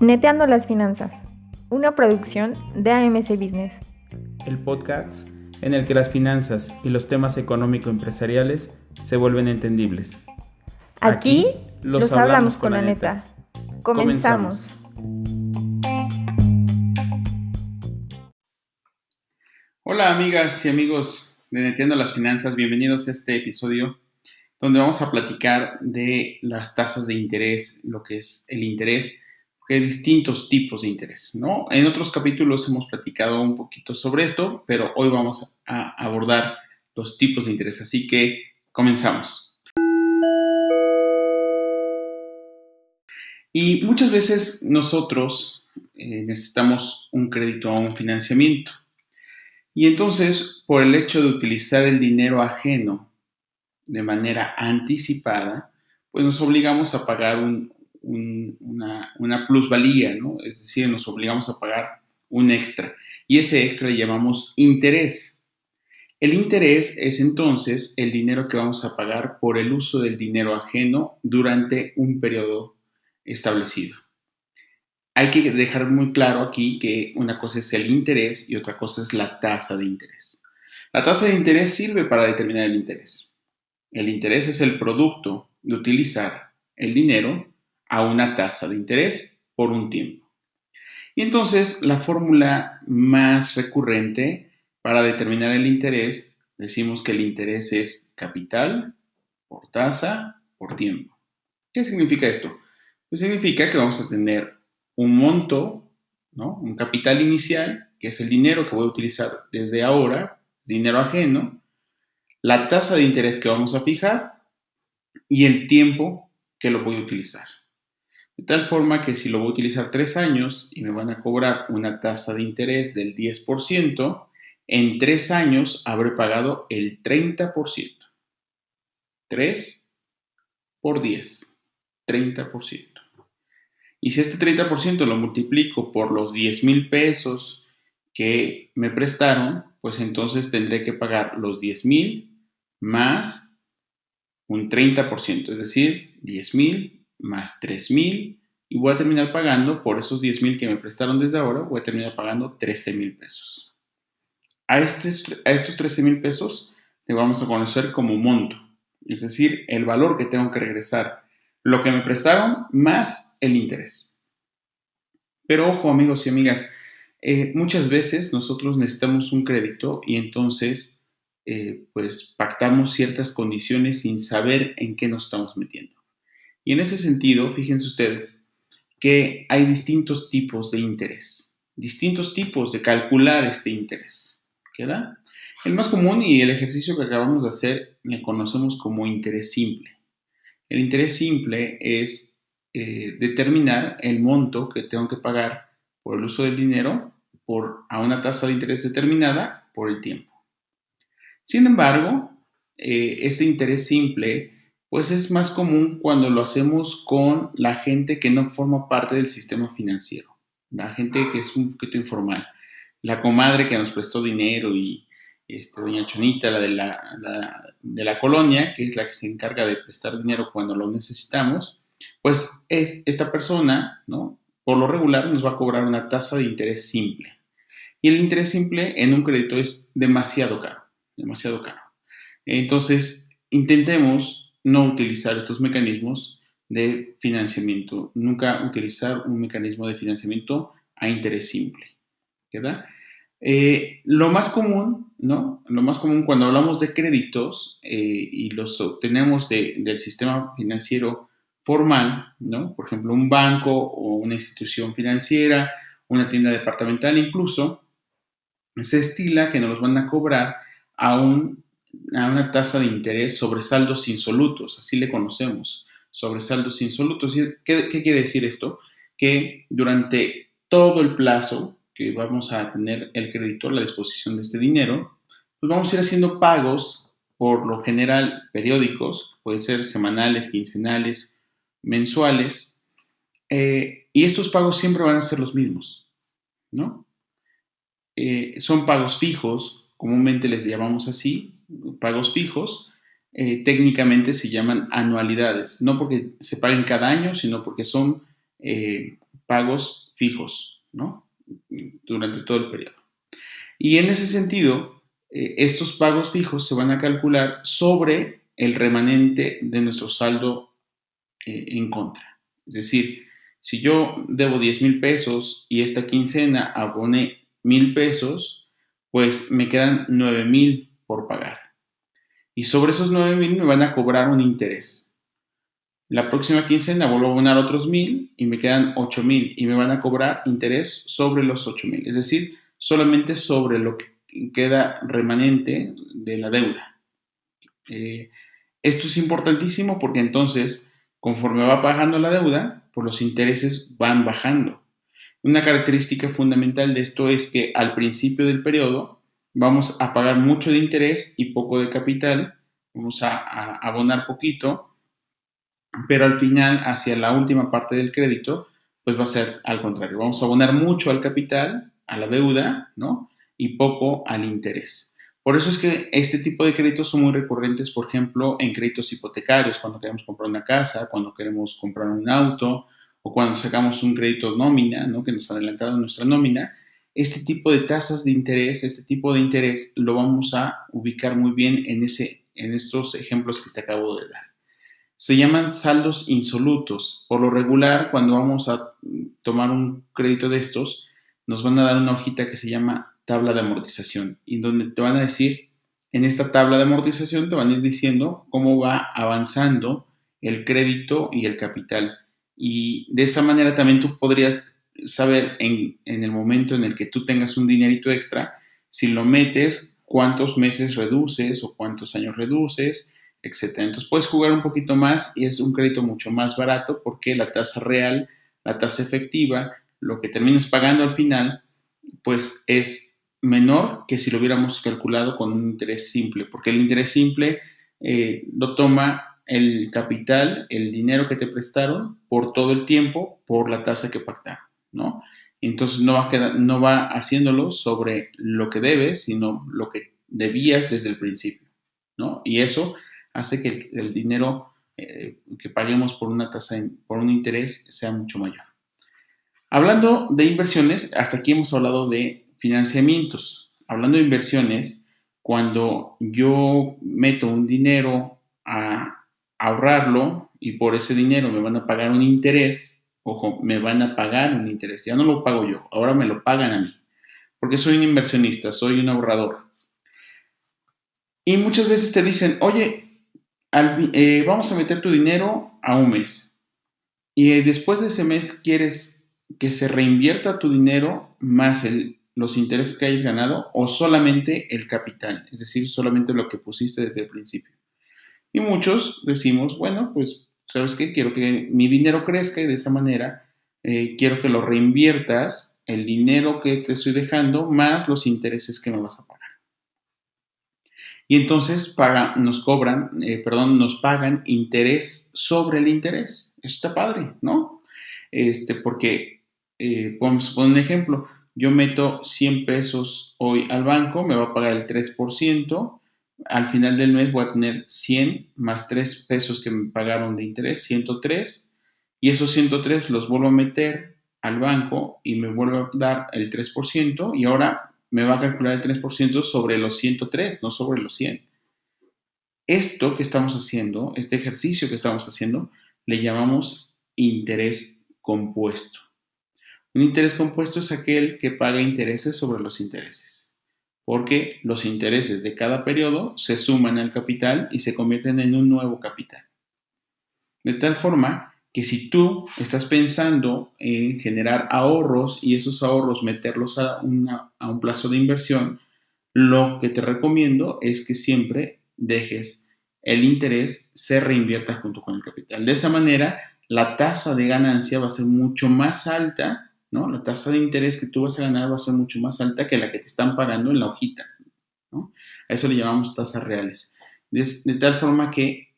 Neteando las finanzas, una producción de AMC Business. El podcast en el que las finanzas y los temas económico-empresariales se vuelven entendibles. Aquí, los, hablamos, con la neta. Comenzamos. Hola amigas y amigos de Neteando las Finanzas, bienvenidos a este episodio donde vamos a platicar de las tasas de interés, lo que es el interés, porque hay distintos tipos de interés, ¿no? En otros capítulos hemos platicado un poquito sobre esto, pero hoy vamos a abordar los tipos de interés, así que comenzamos. Y muchas veces nosotros eh, necesitamos un crédito o un financiamiento. Y entonces, por el hecho de utilizar el dinero ajeno de manera anticipada, pues nos obligamos a pagar una, plusvalía, ¿no? Es decir, nos obligamos a pagar un extra. Y ese extra le llamamos interés. El interés es entonces el dinero que vamos a pagar por el uso del dinero ajeno durante un periodo establecido. Hay que dejar muy claro aquí que una cosa es el interés y otra cosa es la tasa de interés. La tasa de interés sirve para determinar el interés. El interés es el producto de utilizar el dinero a una tasa de interés por un tiempo. Y entonces la fórmula más recurrente para determinar el interés, decimos que el interés es capital por tasa por tiempo. ¿Qué significa esto? Pues significa que vamos a tener un monto, ¿no? un capital inicial, que es el dinero que voy a utilizar desde ahora, dinero ajeno, la tasa de interés que vamos a fijar y el tiempo que lo voy a utilizar. De tal forma que si lo voy a utilizar tres años y me van a cobrar una tasa de interés del 10%, en tres años habré pagado el 30%. 3 por 10, 30%. Y si este 30% lo multiplico por los 10 mil pesos que me prestaron, pues entonces tendré que pagar los 10 mil más un 30%, es decir, 10 mil más 3 mil y voy a terminar pagando por esos 10 mil que me prestaron desde ahora, voy a terminar pagando 13 mil pesos. A, a estos 13 mil pesos le vamos a conocer como monto, es decir, el valor que tengo que regresar, lo que me prestaron más el interés. Pero ojo amigos y amigas, eh, muchas veces nosotros necesitamos un crédito y entonces eh, pues pactamos ciertas condiciones sin saber en qué nos estamos metiendo. Y en ese sentido, fíjense ustedes que hay distintos tipos de interés, distintos tipos de calcular este interés. El más común y el ejercicio que acabamos de hacer le conocemos como interés simple. El interés simple es eh, determinar el monto que tengo que pagar por el uso del dinero por, a una tasa de interés determinada por el tiempo. Sin embargo, eh, ese interés simple pues es más común cuando lo hacemos con la gente que no forma parte del sistema financiero, la gente que es un poquito informal, la comadre que nos prestó dinero y este, doña Chonita, la de la, de la colonia, que es la que se encarga de prestar dinero cuando lo necesitamos, pues es, esta persona. Por lo regular nos va a cobrar una tasa de interés simple. Y el interés simple en un crédito es demasiado caro demasiado caro. Entonces, intentemos no utilizar estos mecanismos de financiamiento, nunca utilizar un mecanismo de financiamiento a interés simple. ¿Verdad? Eh, lo más común, ¿no? Lo más común cuando hablamos de créditos eh, y los obtenemos del sistema financiero formal, ¿no? Por ejemplo, un banco o una institución financiera, una tienda departamental incluso, se estila que nos los van a cobrar a, una tasa de interés sobre saldos insolutos, así le conocemos, sobre saldos insolutos. ¿Qué, ¿Qué quiere decir esto? Que durante todo el plazo que vamos a tener el creditor a la disposición de este dinero, pues vamos a ir haciendo pagos, por lo general periódicos, puede ser semanales, quincenales, mensuales, eh, y estos pagos siempre van a ser los mismos, ¿no? Eh, son pagos fijos comúnmente les llamamos así, pagos fijos, eh, técnicamente se llaman anualidades, no porque se paguen cada año, sino porque son eh, pagos fijos, ¿no? Durante todo el periodo. Y en ese sentido, eh, estos pagos fijos se van a calcular sobre el remanente de nuestro saldo en contra. Es decir, si yo debo 10 mil pesos y esta quincena aboné mil pesos, pues me quedan 9 mil por pagar. Y sobre esos 9 mil me van a cobrar un interés. La próxima quincena vuelvo a abonar otros mil y me quedan 8 mil y me van a cobrar interés sobre los 8 mil. Es decir, solamente sobre lo que queda remanente de la deuda. Eh, esto es importantísimo porque entonces, conforme va pagando la deuda, pues los intereses van bajando. Una característica fundamental de esto es que al principio del periodo vamos a pagar mucho de interés y poco de capital, vamos a, abonar poquito, pero al final, hacia la última parte del crédito, pues va a ser al contrario, vamos a abonar mucho al capital, a la deuda, ¿no? Y poco al interés. Por eso es que este tipo de créditos son muy recurrentes, por ejemplo, en créditos hipotecarios, cuando queremos comprar una casa, cuando queremos comprar un auto o cuando sacamos un crédito nómina, ¿no? que nos adelantaron nuestra nómina. Este tipo de tasas de interés, este tipo de interés, lo vamos a ubicar muy bien en, ese, en estos ejemplos que te acabo de dar. Se llaman saldos insolutos. Por lo regular, cuando vamos a tomar un crédito de estos, nos van a dar una hojita que se llama tabla de amortización y donde te van a decir, en esta tabla de amortización te van a ir diciendo cómo va avanzando el crédito y el capital. Y de esa manera también tú podrías saber en, en el momento en el que tú tengas un dinerito extra, si lo metes, cuántos meses reduces o cuántos años reduces, etc. Entonces puedes jugar un poquito más y es un crédito mucho más barato porque la tasa real, la tasa efectiva, lo que terminas pagando al final, pues es menor que si lo hubiéramos calculado con un interés simple, porque el interés simple eh, lo toma el capital, el dinero que te prestaron por todo el tiempo, por la tasa que pactaron, ¿no? Entonces no va, no haciéndolo sobre lo que debes, sino lo que debías desde el principio, ¿no? Y eso hace que el, dinero eh, que paguemos por una tasa, por un interés, sea mucho mayor. Hablando de inversiones, hasta aquí hemos hablado de Financiamientos. Hablando de inversiones, cuando yo meto un dinero a ahorrarlo y por ese dinero me van a pagar un interés, ojo, me van a pagar un interés, ya no lo pago yo, ahora me lo pagan a mí, porque soy un inversionista, soy un ahorrador. Y muchas veces te dicen, oye, eh, vamos a meter tu dinero a un mes. Y después de ese mes quieres que se reinvierta tu dinero más el los intereses que hayas ganado o solamente el capital, es decir, solamente lo que pusiste desde el principio. Y muchos decimos, bueno, pues, ¿sabes qué? Quiero que mi dinero crezca y de esa manera eh, quiero que lo reinviertas, el dinero que te estoy dejando, más los intereses que me vas a pagar. Y entonces para, nos cobran, eh, perdón, nos pagan interés sobre el interés. Eso está padre, ¿no? Este, porque, eh, podemos poner un ejemplo, yo meto 100 pesos hoy al banco, me va a pagar el 3%, al final del mes voy a tener 100 más 3 pesos que me pagaron de interés, 103, y esos 103 los vuelvo a meter al banco y me vuelve a dar el 3%, y ahora me va a calcular el 3% sobre los 103, no sobre los 100. Esto que estamos haciendo, este ejercicio que estamos haciendo, le llamamos interés compuesto. Un interés compuesto es aquel que paga intereses sobre los intereses, porque los intereses de cada periodo se suman al capital y se convierten en un nuevo capital. De tal forma que si tú estás pensando en generar ahorros y esos ahorros meterlos a, a un plazo de inversión, lo que te recomiendo es que siempre dejes el interés se reinvierta junto con el capital. De esa manera, la tasa de ganancia va a ser mucho más alta ¿no? La tasa de interés que tú vas a ganar va a ser mucho más alta que la que te están pagando en la hojita, ¿no? A eso le llamamos tasas reales. De, tal forma que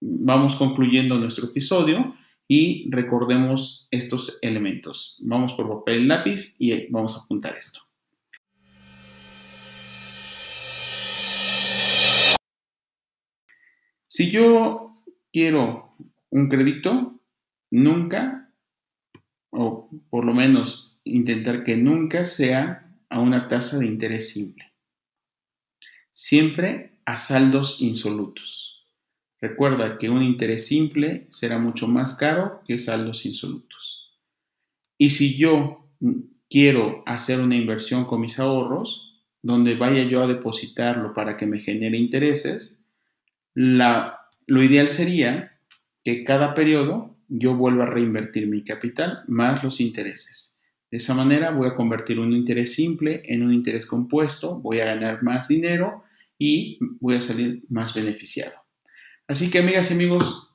vamos concluyendo nuestro episodio y recordemos estos elementos. Vamos por papel y lápiz y vamos a apuntar esto. Si yo quiero un crédito, nunca, o por lo menos intentar que nunca sea a una tasa de interés simple. Siempre a saldos insolutos. Recuerda que un interés simple será mucho más caro que saldos insolutos. Y si yo quiero hacer una inversión con mis ahorros, donde vaya yo a depositarlo para que me genere intereses, lo ideal sería que cada periodo yo vuelva a reinvertir mi capital más los intereses. De esa manera voy a convertir un interés simple en un interés compuesto, voy a ganar más dinero y voy a salir más beneficiado. Así que amigas y amigos,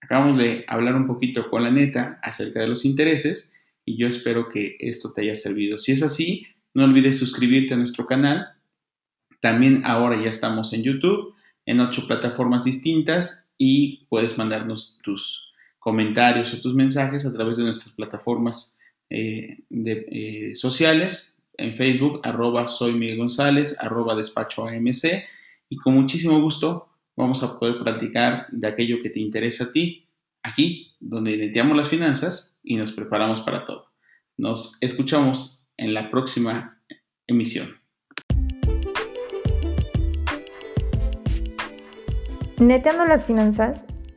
acabamos de hablar un poquito con la neta acerca de los intereses y yo espero que esto te haya servido. Si es así, no olvides suscribirte a nuestro canal. También ahora ya estamos en YouTube, en ocho plataformas distintas y puedes mandarnos tus comentarios o tus mensajes a través de nuestras plataformas eh, eh, sociales, en Facebook, arroba soy Miguel González, arroba despacho AMC y con muchísimo gusto vamos a poder platicar de aquello que te interesa a ti, aquí, donde identiamos las finanzas y nos preparamos para todo. Nos escuchamos en la próxima emisión. Neteando las finanzas